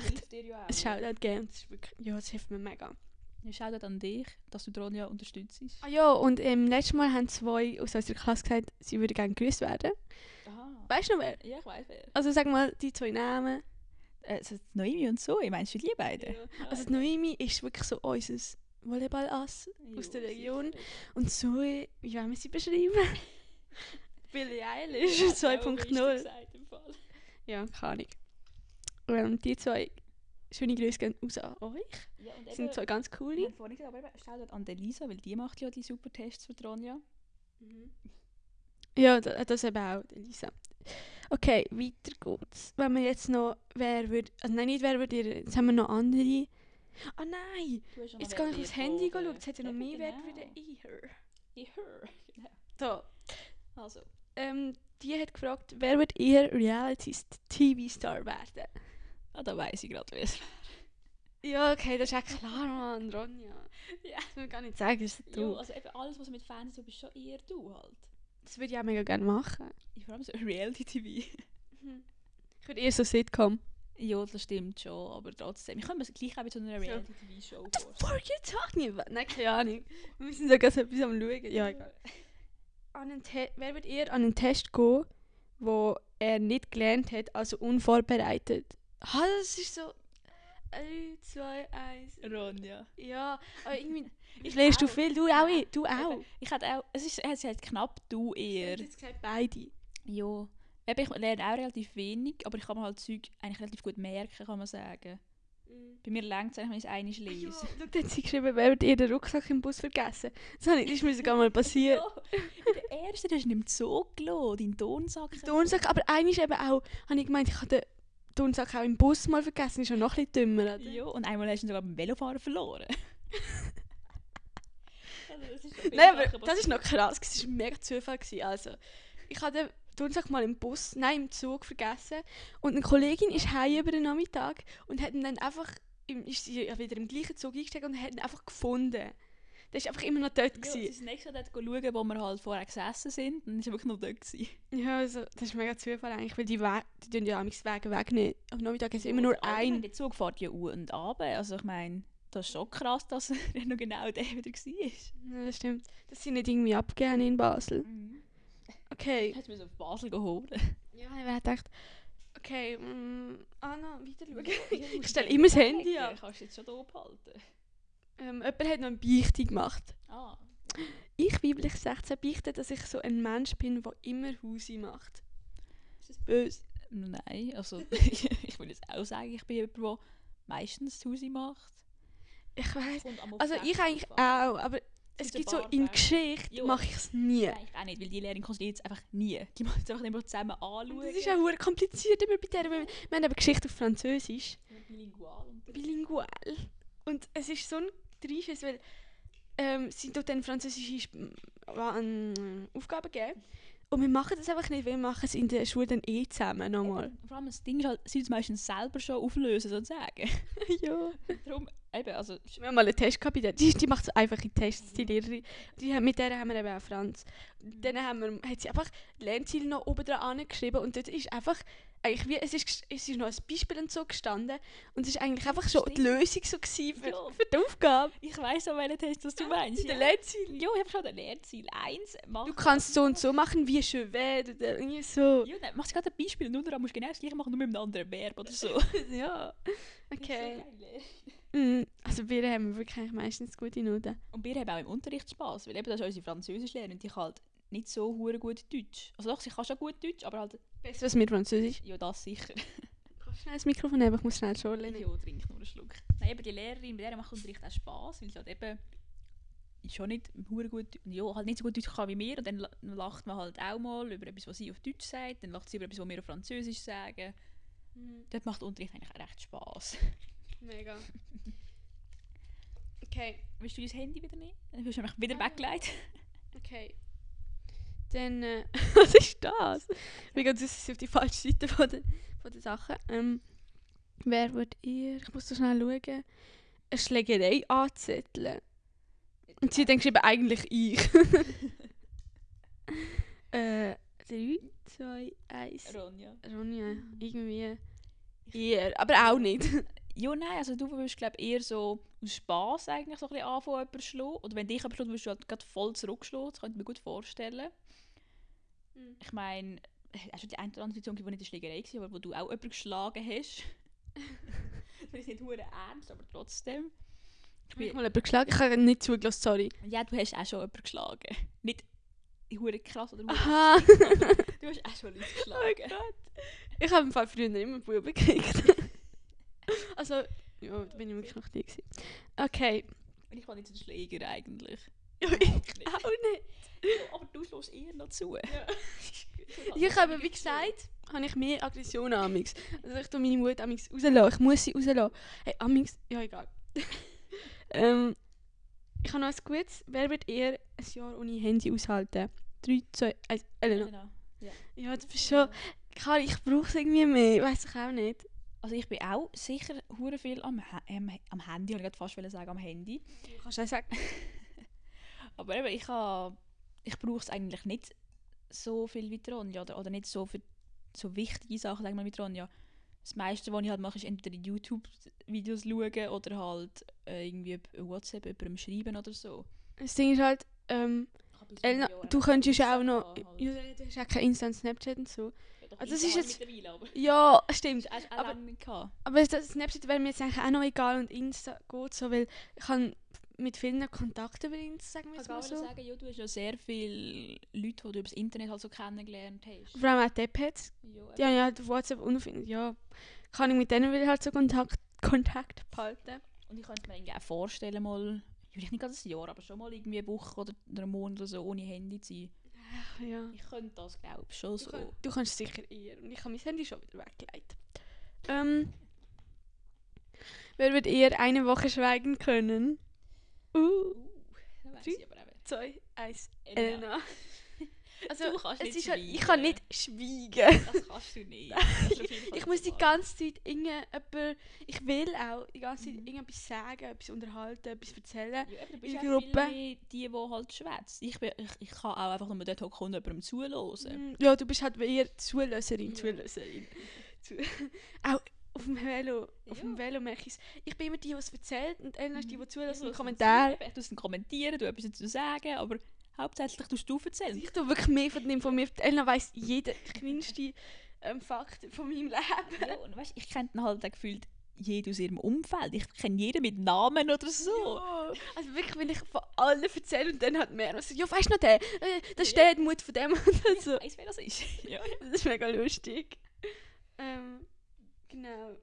echt ja und das ist wirklich... Ja, das hilft mir mega. Ja, Shoutout an dich, dass du Ronja unterstützt. Ah ja, und ähm, letztes Mal haben zwei aus unserer Klasse gesagt, sie würden gerne gegrüßt werden. Aha. Weißt du noch wer? Ja, ich weiß wer. Also sag mal die zwei Namen. Also Noemi und so, ich meinst du die beiden? Also die Noemi ist wirklich so unser Volleyball-Ass aus der Region. Und Zoe, wie wollen wir sie beschreiben? Billie Eilish 2.0. Ja, keine Ahnung. Ähm, die zwei schöne Grüße gehen raus an euch. Ja, Die sind zwei ganz Wir coole. haben vorhin gesagt, aber eben, Shoutout an der Lisa, weil die macht ja die super Tests für die Ronja. Ja, da- das eben auch, die Lisa. Okay, weiter geht's. Wenn wir jetzt noch, wer würde, also nein, nicht wer würde ihr, jetzt haben wir noch andere. Ah nein, ja noch jetzt gehe ich aufs Handy folgen. schauen, es hat ja noch mehr Wert für den. Ich höre. Genau. So, Also, ähm, die hat gefragt, wer wird ihr Reality-TV-Star werden? Ah, da weiss ich gerade, wer es Ja, okay, das ist ja klar, Mann, Ronja. Ja. Das will ich gar nicht sagen, ist du. also eben alles, was mit Fernsehen so bist, schon eher du halt. Das würde ich auch mega gerne machen. Ich vor allem so Reality-TV. Ich würde eher so Sitcom. ja, das stimmt schon, aber trotzdem. Ich kann mir gleich auch mit so einer So. Reality-TV-Show What the vorstellen. fuck are you talking about? Nein, keine Ahnung. Wir sind sogar so etwas am schauen. Ja, egal. An einen Te wer wird eher an einen Test gehen, wo er nicht gelernt hat, also unvorbereitet? Ah, das ist so... 3, 2, 1... Ronja. Ja, aber irgendwie... Ich lernst du viel, du auch, Ja. du auch. Ich hätte auch, es ist, es hat knapp du Ich eher. jetzt gesagt, beide. Ja. Eben, ich lerne auch relativ wenig, aber ich kann mir halt Zeug eigentlich relativ gut merken, kann man sagen. Bei mir längt es eigentlich, wenn ich es einmal Ja, lese. schau, hat sie geschrieben, wer wird ihr den Rucksack im Bus vergessen? Das, ich, das ist mir sogar mal passiert. Ja, der erste, der ist nicht im Zoo gelassen, dein Tonsack. Den Turnsack, aber einmal eben auch, habe ich gemeint, ich habe den Turnsack auch im Bus mal vergessen, ist ja noch ein bisschen dümmer, oder? Ja, und einmal hast du ihn sogar beim Velofahren verloren. also, das Nein, aber das ist noch krass, es war mega Zufall. Gewesen. Also, ich habe den Turnsack mal im Bus, nein, im Zug vergessen und eine Kollegin ist heim über den Nachmittag und hat ihn dann einfach, im, ist sie wieder im gleichen Zug eingestiegen und hat ihn einfach gefunden. Der ist einfach immer noch dort. Ja, sie gewesen. ist nächstes Mal dort schauen, wo wir halt vorher gesessen sind. Dann er wirklich noch dort. Gewesen. Ja, also, das ist mega Zufall eigentlich, weil die, We die tun ja amigs Wege wegnehmen. Am Nachmittag ist immer nur ein. Der Zug fährt ja u und ab. Also ich meine, das ist schon krass, dass er noch genau der wieder war. Ja, das stimmt. Das sind nicht irgendwie abgegeben in Basel. Mhm. Okay. Hast du mir auf Basel geholt? Ja, ich habe gedacht, okay, mm, Anna, weiter schauen. ich Ich stelle immer das Handy ab. Kannst du jetzt schon da abhalten? Ähm, jemand hat noch eine Beichte gemacht. Ah. Ich, weiblich 16, beichte, dass ich so ein Mensch bin, der immer Hausi macht. Ist das böse? Nein, also ich würde jetzt auch sagen, ich bin jemand, der meistens zu Hause macht. Ich weiß. Also ich eigentlich auch, aber es gibt gibt so in. Geschichte mache ich es nie. Nein, ich auch nicht, weil die Lehrerin konzentriert es einfach nie. Die macht es einfach immer zusammen anschauen. Das ist auch hure kompliziert immer bei der. Wir haben eben Geschichte auf Französisch. bilingual. Bilingual. Und es ist so ein Dreischiss, weil ähm, sie tut dann französische ähm, Aufgaben geben. Und wir machen das einfach nicht, weil wir machen es in der Schule dann eh zusammen nochmal. Eben, Vor allem das Ding ist halt, sie es meistens selber schon auflösen, sozusagen. ja. Darum, eben, also... Wir haben mal einen Test gehabt, bei der- die, die macht einfache Tests, die Lehrerin. Die, mit der haben wir eben auch Franz. Dann haben wir, hat sie einfach Lernziele noch oben dran angeschrieben und dort ist einfach, eigentlich wie, es ist, es ist noch ein Beispiel und so gestanden und es ist eigentlich einfach schon die Stimmt. Lösung so gewesen für, Ja. für die Aufgabe. Ich weiss auch, welchen Test das du meinst. Der Ja, Lernziel. ja ich habe schon den Lehrziel 1 machen. Du kannst so und so machen, wie schön wäre oder irgendwie so. Ja, dann machst du gerade ein Beispiel und nur musst du genau das gleiche machen, nur mit einem anderen Verb oder so. ja. Okay. Mm, also wir haben wir wirklich meistens gute Noten. Und wir haben auch im Unterricht Spass, weil eben das ist unsere Französischlehrerin die kann halt nicht so hure gut Deutsch. Also doch, sie kann schon gut Deutsch, aber halt, Besser als mit Französisch. ja, das sicher. Kannst du schnell das Mikrofon haben? Ich muss schnell schon lernen. Ja, trink nur einen Schluck. Nein, eben die Lehrerin, bei der macht Unterricht auch Spass, weil sie halt eben schon nicht hure gut, ja, halt nicht so gut Deutsch kann wie wir und dann la- lacht man halt auch mal über etwas, was sie auf Deutsch sagt, dann lacht sie über etwas, was wir auf Französisch sagen. Dort macht Unterricht eigentlich auch recht Spass. Mega. Okay, Willst du dein Handy wieder nehmen? Dann wirst du nämlich wieder Ah. weggelegt. okay. Dann, äh, was ist das? Wir gehen jetzt auf die falsche Seite von der, von der Sachen. Ähm, wer würdet ihr, ich muss so schnell schauen, eine Schlägerei anzetteln? Und sie denkt eben eigentlich ich. äh, 3, 2, 1. Ronja. Ronja, irgendwie eher, aber auch nicht. Ja, nein, also du würdest glaube eher so aus Spass eigentlich so ein bisschen anfangen, jemanden zu schlagen. Oder wenn dich jemand schlägt, würdest du halt gerade voll zurückschlagen. Das könnte ich mir gut vorstellen. Ich meine, hast du die eine oder andere Situation, die nicht eine Schlägerei war, aber wo du auch jemanden geschlagen hast? das ist nicht hure ernst, aber trotzdem. Ich bin, mal jemanden geschlagen, ich habe nicht zugelassen, sorry. ja, du hast auch schon jemanden geschlagen. Nicht hure krass oder Aha. Du hast auch schon Leute Oh geschlagen. Gott. Ich habe im Fall früher immer Buben gekriegt. also, ja, da bin ich wirklich noch die. gewesen. Okay. Und ich war nicht so ein Schläger eigentlich. Ja, ich nicht. auch nicht. Ja, aber du schlägst eher noch zu. Ich habe, wie gesagt, habe ich mehr Aggression amix. Also ich tue meine Mut amix rauslassen. Ich muss sie rauslassen. Hey, amix, ja egal. ähm, ich habe noch ein gutes. Wer wird eher ein Jahr ohne Handy aushalten? 3, 2, 1, Elena. Ja, du bist schon... Klar, ich brauche es irgendwie mehr. Weiß ich auch nicht. Also ich bin auch sicher hure viel am, Ha- am, Handy, ich fast sagen, am Handy. Du kannst auch sagen. Aber eben, ich, ich brauche es eigentlich nicht so viel wie die Ronja oder, oder nicht so für so wichtige Sachen, sagen wir mit Ronja. Das meiste, was ich halt mache, ist entweder YouTube-Videos schauen oder halt äh, irgendwie über WhatsApp jemandem schreiben oder so. Das Ding ist halt... Ähm, Elena, du könntest ja auch noch... Ja, du hast auch kein Insta und Snapchat und so. Also das ist jetzt- Mittlerweile, aber... Ja, stimmt. Das auch Aber- nicht gehabt. Aber das Snapchat wäre mir jetzt eigentlich auch noch egal und Insta geht so, weil ich habe mit vielen Kontakt über Insta, sagen wir Ich mal so. nicht sagen, ja, du hast ja sehr viele Leute, die du über das Internet halt so kennengelernt hast. Vor allem auch. Ja, Die habe ich halt auf WhatsApp unfindet. Ja, kann ich mit denen will ich halt so Kontakt, Kontakt behalten. Und ich könnte mir irgendwie auch vorstellen, mal, vielleicht nicht gerade ein Jahr, aber schon mal irgendwie eine Woche oder einen Monat oder so ohne Handy zu sein. Ach, ja. Ich könnte das, glaube ich, schon Du, so. du kannst sicher eher. Und ich habe mein Handy schon wieder weggelegt. Ähm, wer wird eher eine Woche schweigen können? Uh, Uh, Drei? zwei, eins, Elena. Elena. Also, Du kannst es nicht ist halt, ich kann nicht schweigen. Das kannst du nicht. Ich muss die ganze Zeit irgendjemand, ich will auch die ganze Zeit Mhm. irgendetwas sagen, etwas unterhalten, etwas erzählen. Ja, du bist in der Gruppe. die, die halt schwätzt. Ich, bin- ich, ich kann auch einfach nur dort hocken und jemandem zuhören. Mm, Ja, du bist halt eher Zulöserin, Ja. Zulöserin. Zu auch auf dem Velo, auf Ja. dem Velo merke ich es. Ich bin immer die, die es erzählt und Elena ist die, die Ich zulässt und Kommentare. Ich tue es kommentieren, du etwas dazu sagen, aber hauptsächlich tust du erzählen. Ich tue wirklich mehr von dem von mir. Elena weiss jeden kleinsten ähm, Fakt von meinem Leben. Ja, und weißt, ich kenne halt auch gefühlt jeden aus ihrem Umfeld. Ich kenne jeden mit Namen oder so. Ja. Also wirklich, wenn ich von allen erzähle und dann hat mehr ja, weißt du noch den? Äh, da Ja. steht Mut von dem und so. Ich weiss, wer das ist. ja. Das ist mega lustig. Ähm, genau.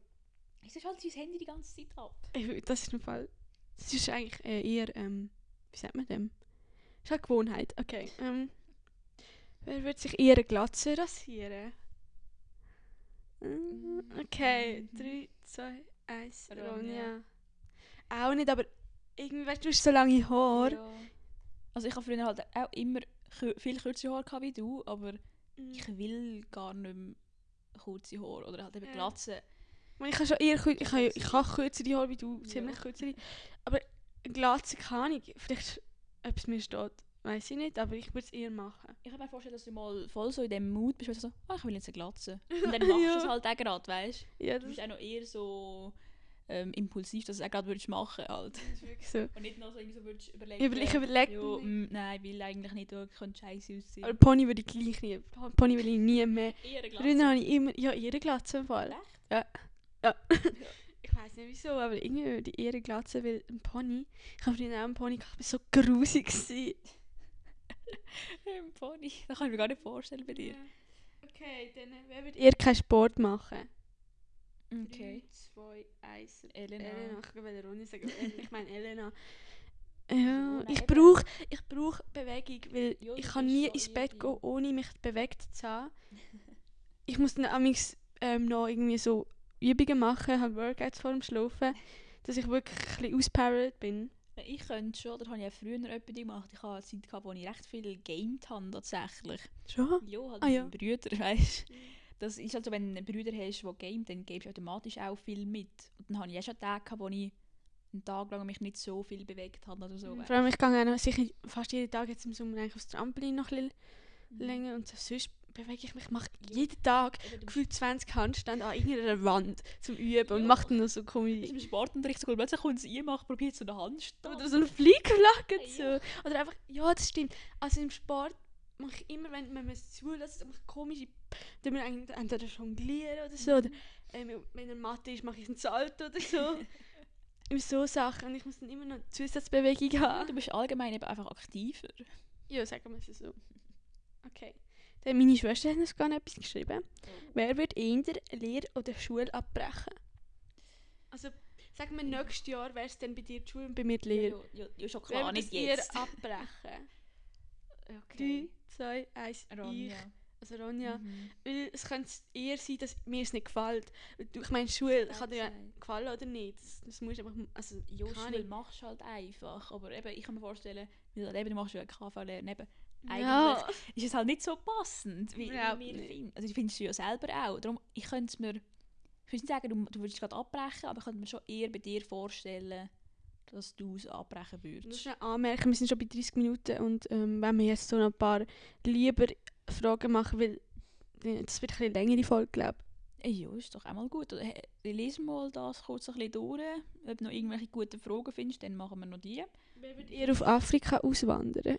Wieso schaltet sein Handy die ganze Zeit ab? Ich- Das ist im Fall. Das ist eigentlich eher, ähm, wie sagt man dem? Ist halt Gewohnheit. Okay. Ähm, wer wird sich eher eine Glatze rasieren? Mm, Okay, Mhm. 3, 2, 1, Ronja. Auch nicht, aber irgendwie, weißt du, du hast so lange Haare. Ja. Also ich habe früher halt auch immer viel kürzere Haare gehabt wie du, aber Mm. ich will gar nicht mehr kurze Haare oder halt eben Ja. Glatze. Ich habe schon eher ich habe, ich habe kürzere Haare wie du, Ja. ziemlich kürzere. Aber eine Glatze kann ich. Vielleicht, ob es mir steht, weiß ich nicht, aber ich würde es eher machen. Ich kann mir vorstellen, dass du mal voll so in dem Mut bist, wo du so, ah, ich will jetzt eine Glatze. Und dann machst Ja. du es halt auch gerade, weißt Ja, du? bist auch noch eher so ähm, impulsiv, dass du es auch gerade würdest machen halt. ist wirklich so. Und nicht noch so, irgendwie so würdest überlegen. Ich, über- ich überlege ja, mir- mm, nein, will eigentlich nicht, du könnte scheiße aussehen. Aber Pony würde ich gleich nie. Pony will ich nie mehr. eher eine Früher habe ich immer. Ja, ihre Glatze im Fall. Echt? Ja. ja. ich weiß nicht wieso, aber irgendwie würde ich eher Glatze, weil ein Pony. Ich habe früher auch einen Pony gehabt, ich war so grusig. Ein Pony. Das kann ich mir gar nicht vorstellen bei dir. Okay, dann äh, wer würde eher keinen Sport machen? Okay. 2, 1. Elena. Elena. Ich will Ronny sagen, ich meine Elena. Ja, ich brauche ich brauch Bewegung, weil Ja, ich kann nie so ins Bett gehen, ohne mich bewegt zu haben. ich muss dann amigs, ähm, noch irgendwie so Übungen machen, halt Workouts vor dem Schlafen, dass ich wirklich ein bisschen auspowert bin. Ich könnte schon, das habe ich ja früher etwas gemacht. Ich hatte eine Zeit, gehabt, wo ich recht viel gegamed habe, tatsächlich. Schon? Ja, halt Ah, mit ja. meinen Brüdern, weißt du. Das ist also, wenn du Bruder hast, der gamet, dann gibst du automatisch auch viel mit. Und dann hatte ich auch schon Tage, gehabt, wo ich einen Tag lang mich nicht so viel bewegt habe oder so. Vor allem, ich gehe sicher fast jeden Tag jetzt im Sommer eigentlich aufs Trampolin noch ein bisschen Mhm. länger und sonst bewege ich mich, ich mache jeden Tag gefühlt 20 Handstände an irgendeiner Wand zum Üben und Ja. mache dann noch so bist komische im Sportunterricht sogar plötzlich kommt es einmachen, probiert so eine Handstand. oder so eine Fliegflagge so. Ja. Oder einfach, ja, das stimmt. Also im Sport mache ich immer, wenn man es zulässt, mache ich komische, dann wir entweder jonglieren oder so. Oder ähm, wenn er Mathe ist, mache ich einen Salto oder so. Und so Sachen. Und ich muss dann immer noch Zusatzbewegung haben. du bist allgemein eben einfach aktiver. Ja, sagen wir es so. Okay. Dann meine Schwester hat uns gar etwas geschrieben. Wer wird in der Lehre oder Schule abbrechen? Also, sagen wir, nächstes Jahr wäre es dann bei dir die Schule und bei mir die Lehre. ja, ja, ja, schon Wer klar, wird nicht es ihr jetzt. abbrechen? Okay. 3, 2, 1, ich. Ronja. Also Ronja. Mhm. Weil es könnte eher sein, dass mir es nicht gefällt. Ich meine, Schule Das kann dir ja gefallen oder nicht. Das, das musst du einfach... Also, Ja, Schule machst du halt einfach. Aber eben, ich kann mir vorstellen, weil eben, du machst ja KV-Lehre neben. Ja. ist es halt nicht so passend, wie, Überhaupt wir finden. Also, ich finde es ja selber auch. Darum, ich könnte es mir... Ich würde nicht sagen, du, du würdest gerade abbrechen, aber ich könnte mir schon eher bei dir vorstellen, dass du es abbrechen Ich muss würdest. anmerken, wir sind schon bei 30 Minuten und ähm, wenn wir jetzt so noch ein paar lieber Fragen machen, weil äh, das wird ein bisschen länger die Folge, glaube Äh, Ja, ist doch auch mal gut. Oder, Ich lese mal das kurz ein bisschen durch. Ob du noch irgendwelche guten Fragen findest, dann machen wir noch die. ich. Wer wird eher auf Afrika auswandern?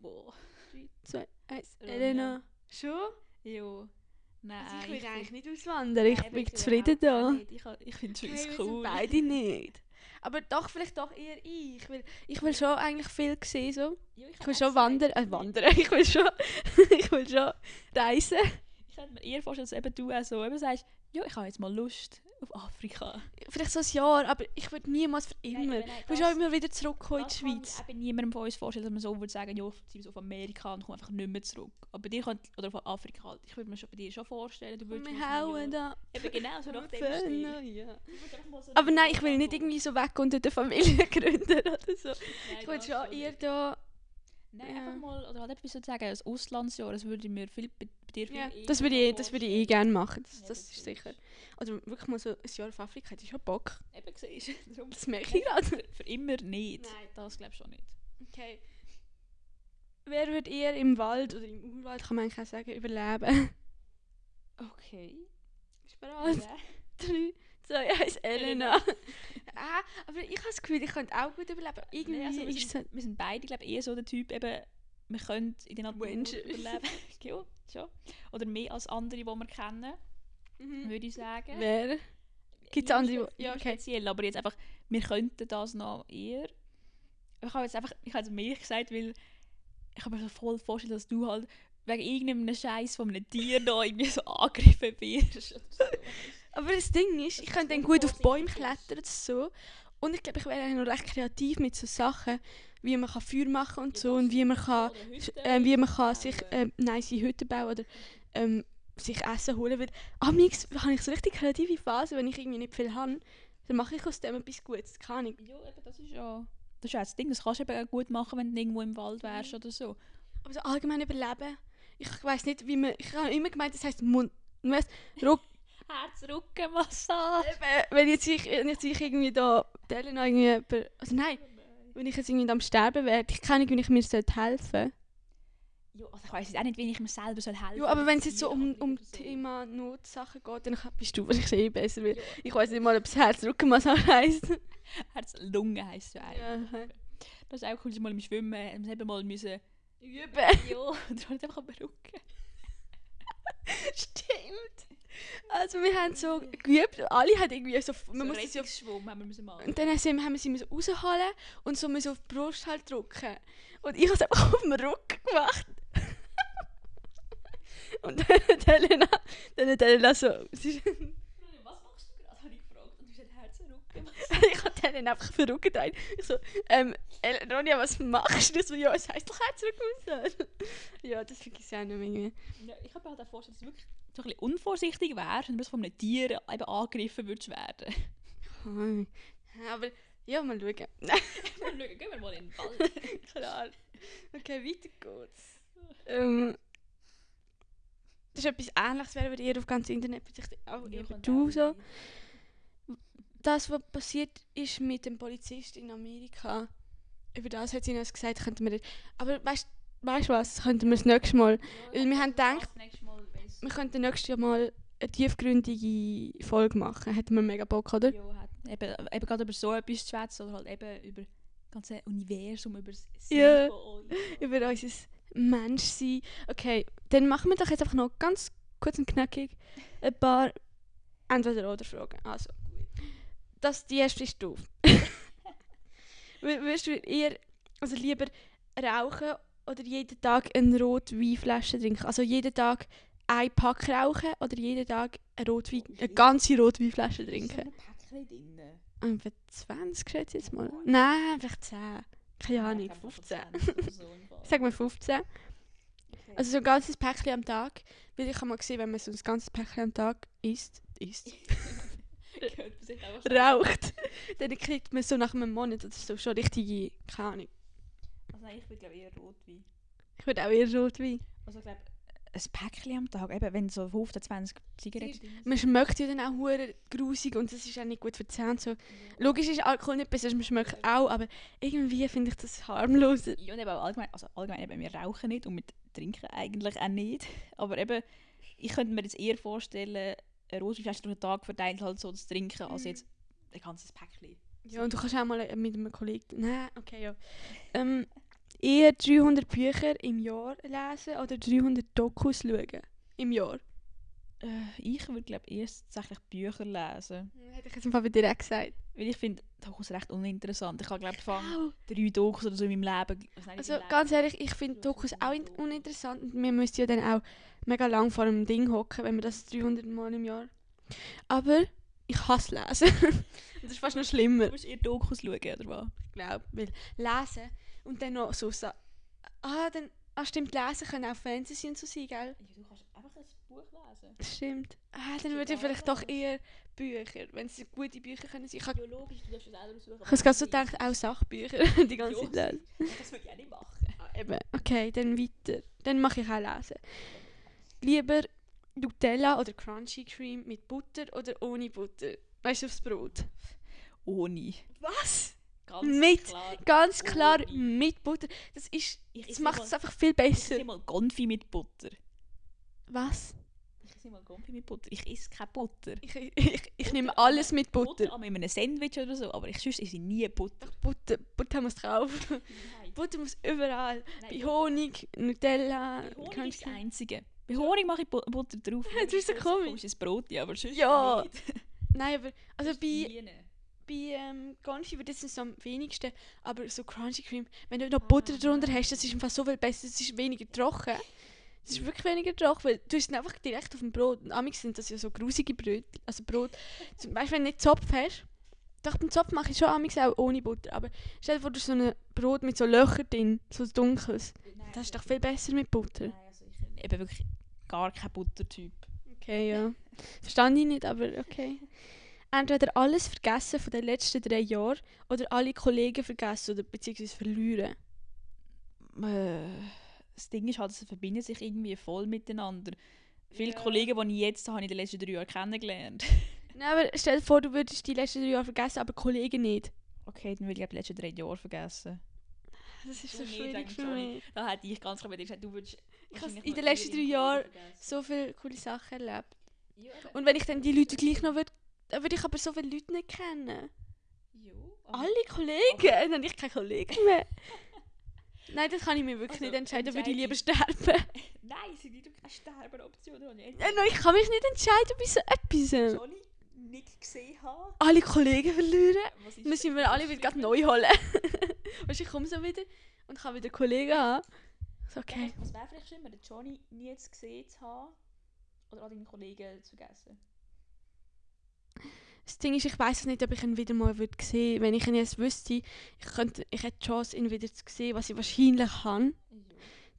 Boah. 3, 2, 1. Ronja. Elena. Schon? Ja. Nein. Also ich will eigentlich nicht auswandern, ich Nein, bin zufrieden da. nicht. Ich, ich finde es Hey, cool. beide nicht. Aber doch, vielleicht doch eher ich. Weil ich will schon eigentlich viel sehen. So. Ja, Ich hab will schon wandern. Äh, ich will- wandern. Ich will schon, ich will schon reisen. Ich könnte mir eher vorstellen, dass eben du auch so eben sagst, ja, ich habe jetzt mal Lust auf Afrika. Vielleicht so ein Jahr, aber ich würde niemals für Nein, immer. nein, ich will das- schon immer wieder zurückkommen in die Schweiz. ich eben niemandem von uns vorstellen, dass man so würde sagen, ja, zieh auf Amerika und komm einfach nicht mehr zurück. Aber bei dir könnte, oder auf Afrika halt, ich würde mir schon bei dir schon vorstellen, du würdest wir hauen da. Eben genau, so nach dem ja. Würde so Aber nein, ich will nicht irgendwie so weg und eine Familie gründen oder so. Nein, Ich das schon eher da... Nein, Ja. einfach mal, oder halt etwas so sagen, ein Auslandsjahr, das würde mir viel, bei, dir Ja, das würde ich, das würde ich eh gerne machen. Das, das ist sicher. Also wirklich mal so ein Jahr auf Afrika hätte ich schon Bock. Eben, siehst du. Das merke ich gerade. Für, für immer nicht. Nein. Das glaube ich schon nicht. Okay. Wer würde eher im Wald oder im Urwald, kann man eigentlich auch sagen, überleben? Okay. Bist du bereit? Ja. 3, 2, 1, Elena. ah, aber ich habe das Gefühl, ich könnte auch gut überleben. Irgendwie Nein, also wir, sind, wir sind beide, glaube ich, eher so der Typ, eben, wir können in der Natur Menschen. überleben. ja, schon. Oder mehr als andere, die wir kennen, Mhm. würde ich sagen. Wer? Gibt's Ja, andere, wo- ja, okay. speziell, aber jetzt einfach, wir könnten das noch eher. Ich habe jetzt einfach, ich habe jetzt mehr gesagt, weil ich kann mir so voll vorstellen, dass du halt wegen irgendeinem Scheiß von einem Tier da irgendwie so angegriffen wirst. Aber das Ding ist, ich könnte dann gut auf Bäume klettern so. Und ich glaube, ich wäre noch recht kreativ mit so Sachen, wie man kann Feuer machen und so und wie man kann, äh, wie man kann sich ähm, nice Hütten bauen oder ähm, sich Essen holen. Weil amigs habe ich so richtig kreative Phase, wenn ich irgendwie nicht viel habe, dann mache ich aus dem etwas Gutes. Keine Ahnung. Ja, eben, das ist ja... Das ist ja das Ding, das kannst du eben auch gut machen, wenn du irgendwo im Wald wärst oder so. Aber so allgemein überleben, ich weiß nicht, wie man, ich habe immer gemeint, das heisst Mund, weißt, Herz-Rücken-Massage. Wenn jetzt ich, wenn jetzt ich irgendwie da, die Elena irgendwie, jemand- also nein, wenn ich jetzt irgendwie am Sterben wäre, ich kann nicht, wie ich mir sollte helfen Ja, also ich weiß jetzt auch nicht, wie ich mir selber soll helfen Ja, aber soll. wenn es jetzt so um, um so. Thema Notsachen geht, dann bist du wahrscheinlich eh besser, weil Ja. ich weiß nicht mal, ob es Herz-Rückenmassage heisst. Herz-Lunge heisst ja eigentlich. Ja. Das ist auch cool, dass mal im Schwimmen wir eben mal müssen... Üben. Ja, und dann einfach am Rücken. Stimmt. Also wir haben so geübt, alle haben irgendwie so, man so muss ja Rettungsschwumm haben wir müssen machen. Und dann haben wir sie müssen rausholen und so müssen auf die Brust halt drücken. Und ich habe es einfach auf dem Rücken gemacht. und dann hat Helena, dann hat Helena so, sie Was machst du gerade, habe ich gefragt. Und du hast Herz-Rücken. ich habe Helena einfach verrückt ein. Ich so, ähm, El- Ronja, was machst du? So, ja, es heisst doch Herzrückenmassage. ja, das finde ich sehr nicht mehr. Ja, ich kann mir halt auch vorstellen, dass wirklich so ein bisschen unvorsichtig wärst und du von einem Tier eben angegriffen würdest werden. Hm. Aber Ja, mal schauen. Mal schauen, gehen wir mal in den Wald. Klar. Okay, weiter geht's. Ähm, das ist etwas Ähnliches, wäre ihr auf ganz Internet verzichtet. Auch Ja, du so. Das, was passiert ist mit dem Polizist in Amerika, über das hat sie uns gesagt, könnten wir. Aber weißt du was, könnten wir das nächste Mal. Weil wir haben gedacht, Das nächste Mal weiss- wir könnten nächstes Mal eine tiefgründige Folge machen. Hätten wir mega Bock, oder? Ja, eben, eben gerade über so etwas zu schwätzen oder halt eben über das ganze Universum, über das Ja. Über unser Menschsein. Okay, dann machen wir doch jetzt einfach noch ganz kurz und knackig ein paar Entweder-Oder-Fragen. Also, das, die erste ist doof. Wür- Würdest du eher, also lieber rauchen oder jeden Tag eine Rotweinflasche trinken? Also jeden Tag ein Pack rauchen oder jeden Tag eine, Rotwein, eine ganze Rotweinflasche trinken? ein Päckchen drin. Einfach 20 schätze ich jetzt mal. Nein, vielleicht 10. Keine Ahnung, ich glaub, 15. 20 oder so im Fall. Sag mal 15. Okay. Also so ein ganzes Päckchen am Tag. Weil ich habe mal gesehen, wenn man so ein ganzes Päckchen am Tag isst, isst, raucht, dann kriegt man so nach einem Monat oder so schon richtige, keine Ahnung. Also nein, ich würde glaube eher Rotwein. Ich würde auch eher Rotwein. Also ich glaube, ein Päckchen am Tag, eben wenn so 15, 20 Zigaretten. Man schmeckt ja dann auch hure grusig und das ist auch nicht gut für die Zähne. So. Logisch ist Alkohol nicht besser, man schmeckt auch, aber irgendwie finde ich das harmloser. Ja, und eben auch allgemein, also allgemein eben, wir rauchen nicht und wir trinken eigentlich auch nicht. Aber eben, ich könnte mir jetzt eher vorstellen, eine Rotweinflasche durch den Tag verteilt halt so zu trinken, als Mhm. jetzt ein ganzes Päckchen. Ja, und du kannst auch mal mit einem Kollegen... Nein, okay, ja. Ähm, eher 300 Bücher im Jahr lesen oder 300 Dokus schauen im Jahr? Äh, ich würde glaube erst tatsächlich Bücher lesen. Hätte ich jetzt einfach bei dir auch gesagt. Weil ich finde Dokus recht uninteressant. Ich habe glaube ich Wow. drei Dokus oder so in meinem Leben. nein, Also im Leben. ganz ehrlich, ich finde Dokus auch in- uninteressant und wir müssen ja dann auch mega lang vor einem Ding hocken, wenn wir das 300 Mal im Jahr... Aber ich hasse Lesen. Das ist fast noch schlimmer. Du musst eher Dokus schauen, oder was? Ich glaube, weil lesen und dann noch so... sa- Ah, dann... Ah, stimmt, lesen können auch Fantasy und so sein, gell? Ja, du kannst einfach ein Buch lesen. Stimmt. Ah, dann würde ich vielleicht doch eher Bücher, wenn es gute Bücher können sein. Ich habe Biologisch, du darfst es selber aussuchen. ich habe gerade so gedacht, auch Sachbücher die ganze. Zeit lesen. Das würde ich auch nicht machen. Ah, eben. Okay, dann weiter. Dann mache ich auch lesen. Lieber Nutella oder Crunchy Cream mit Butter oder ohne Butter? Weißt du, aufs Brot? Ohne. Was? Ganz Mit- klar. Ganz klar Ohne. mit Butter. Das ist... Ich Das macht es einfach viel Ich besser. esse mal Konfi mit Butter. Was? Ich esse mal Konfi mit Butter. Ich esse keine Butter. Ich, ich, ich, ich nehme alles mit Butter. Butter in einem Sandwich oder so, aber ich sonst esse ich nie Butter. Butter, Butter muss drauf. Butter muss überall. Bei Honig, Nutella, Bei Honig ist das. Einzige. Bei Honig mache ich Bu Butter drauf. Das ist so komisch. Komisches Brot, ja, aber sonst Ja. nicht. Nein, aber also bei. Bei ähm, Confit wird das am wenigsten, aber so Crunchy Cream, wenn du noch Butter drunter hast, das ist einfach so viel besser, es ist weniger trocken. Es ist wirklich weniger trocken, weil du hast es einfach direkt auf dem Brot. Und amix sind das ja so grusige Brot, also Brot. Zum Beispiel, wenn du nicht Zopf hast, doch beim Zopf mache ich schon amix auch ohne Butter, aber stell dir vor, du hast so ein Brot mit so Löchern drin, so dunkles. Nein, Das ist doch viel besser mit Butter. Nein, also ich eben wirklich gar kein Buttertyp. Okay, ja. Verstand ich nicht, aber okay. Entweder alles vergessen von den letzten drei Jahren oder alle Kollegen vergessen oder beziehungsweise verlieren. Äh, das Ding ist halt, sie verbinden sich irgendwie voll miteinander. Viele Ja. Kollegen, die ich jetzt habe, habe ich in den letzten drei Jahren kennengelernt. Nein, aber stell dir vor, du würdest die letzten drei Jahre vergessen, aber Kollegen nicht. Okay, dann will ich die letzten drei Jahre vergessen. Das ist Du so nicht, schwierig für mich. Da hätte ich ganz klar gesagt, du würdest Ich habe in den letzten drei Jahren so viele coole Sachen erlebt. Ja. Und wenn ich dann die Leute gleich noch würde, dann würde ich aber so viele Leute nicht kennen. Ja, aber- Alle Kollegen, dann habe ich keine Kollegen mehr. Nein, das kann ich mir wirklich Also, nicht entscheiden, da würde ich entscheide lieber sterben. Nein, sie gibt keine Sterbeoption. Ronny. Ja, nein, ich kann mich nicht entscheiden bei so etwas. Johnny nicht gesehen haben. Alle Kollegen verlieren. Ist Müssen wir alle wieder neu holen. weißt ich komme so wieder und kann wieder Kollegen haben. So, okay. Was wäre vielleicht schlimmer, den Johnny nie gesehen zu haben oder all deine Kollegen zu vergessen? Das Ding ist, ich weiß nicht, ob ich ihn wieder mal würde sehen Wenn ich ihn jetzt wüsste, ich, könnte, ich hätte die Chance, ihn wieder zu sehen, was ich wahrscheinlich kann,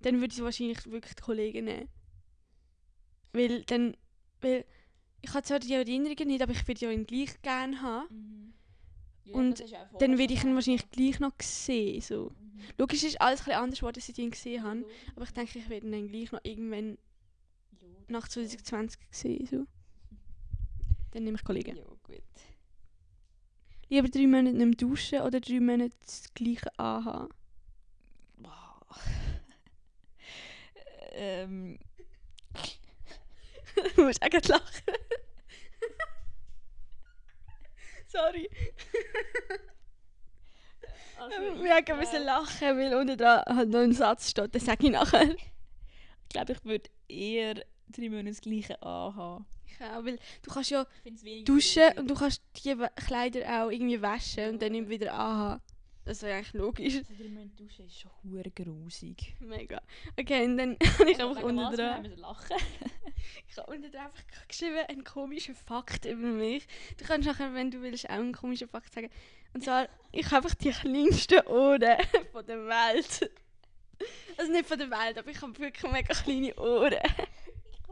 dann würde ich wahrscheinlich wirklich die Kollegen nehmen. Weil dann, weil ich habe zwar die Erinnerungen nicht, aber ich würde ja ihn gleich gerne haben. Mhm. Und dann werde ich ihn wahrscheinlich gleich noch sehen. So. Mhm. Logisch ist alles ein anders geworden, seit ich ihn gesehen habe. Aber ich denke, ich werde ihn dann gleich noch irgendwann nach 2020 sehen. So. Dann nehme ich Kollegen. Ja, gut. Lieber drei Monate nicht mehr duschen oder drei Monate das gleiche anhaben. Wow. ähm, du musst eigentlich lachen. Sorry. also, Wir haben müssen lachen, weil unten dran halt noch ein Satz steht. Den sage ich nachher. ich glaube, ich würde eher drei Monate das gleiche anhaben. Ich auch, weil du kannst ja duschen grusig. und du kannst die Kleider auch irgendwie waschen und dann wieder anhaben. Das wäre eigentlich logisch. Also drei Monate duschen ist schon hure grusig. Mega. Okay, und dann habe ich Also, einfach unten dran. lachen. Ich habe unten dran einfach geschrieben, einen komischen Fakt über mich. Du kannst nachher, wenn du willst, auch einen komischen Fakt sagen. Und zwar, ich habe einfach die kleinsten Ohren von der Welt. Also nicht von der Welt, aber ich habe wirklich mega kleine Ohren.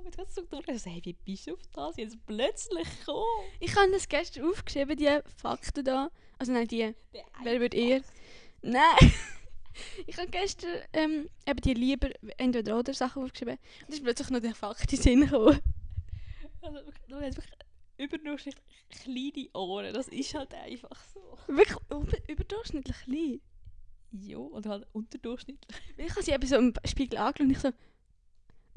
Ich habe mir das so gedacht, also, hey, wie bist du auf das jetzt plötzlich gekommen? Ich habe das gestern aufgeschrieben, die Fakten da. Also nein, die. Wer wird eher? Nein! Ich habe gestern ähm, eben die lieber entweder oder Sachen aufgeschrieben. Und dann ist plötzlich noch der Fakt in den Sinn gekommen. Also, du hast wirklich überdurchschnittlich kleine Ohren. Das ist halt einfach so. Wirklich über- überdurchschnittlich klein. Ja, oder halt unterdurchschnittlich. Ich habe sie eben so im Spiegel angeschaut und ich so,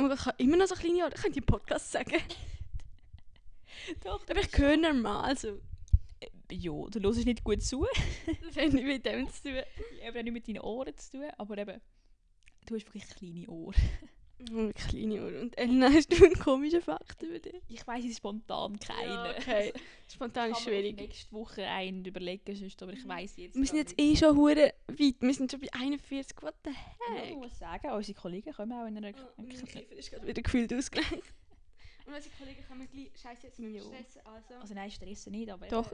oh mein Gott, ich habe immer noch so kleine Ohren. Ich könnte im Podcast sagen. Doch, Aber ich höre normal. Also, Ja, du hörst nicht gut zu. das hat nicht mit dem zu tun. Eben auch nicht mit deinen Ohren zu tun, aber eben, du hast wirklich kleine Ohren. Oh, kleine Ohren. Und Elena, hast du einen komischen Fakt über dich? Ich weiss jetzt spontan keinen. Ja, okay. Spontan Ich ist schwierig. nächste Woche einen überlegen, sonst, aber ich weiss jetzt Wir sind jetzt eh schon hure weit. Wir sind schon bei 41. What the heck? ich muss sagen, unsere Kollegen kommen auch in einer... Oh, mein Kiefer ist gerade wieder gefühlt ausgelenkt. Und unsere Kollegen kommen gleich... Scheiße, jetzt mit Jo. stressen. Also. Also nein, stressen nicht, aber... Doch.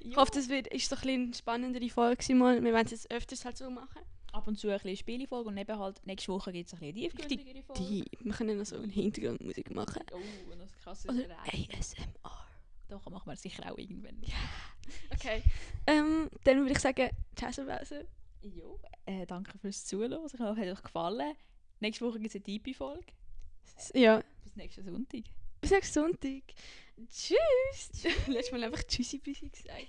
Ich hoffe, das wird, ist so ein bisschen eine spannendere Folge mal. Wir werden es jetzt öfters halt so machen. Ab und zu ein bisschen Spielefolge und eben halt nächste Woche gibt es ein bisschen tiefgründigere Folge. Die, wir können noch so eine Hintergrundmusik machen. Oh, und das krasse Oder. ASMR. Doch, machen wir sicher auch irgendwann. Okay. Ähm, dann würde ich sagen, ciao, Sebastian. Jo, äh, danke fürs Zuhören. Ich hoffe, es hat euch gefallen. Nächste Woche gibt es eine Deepy-Folge. Ja, Bis nächsten Sonntag. bis nächsten Sonntag. Tschüss. Letztes Mal einfach Tschüssi Büssi gesagt.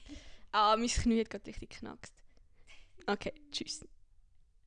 Ah, mein Knie hat gerade richtig geknackst. Okay, tschüss.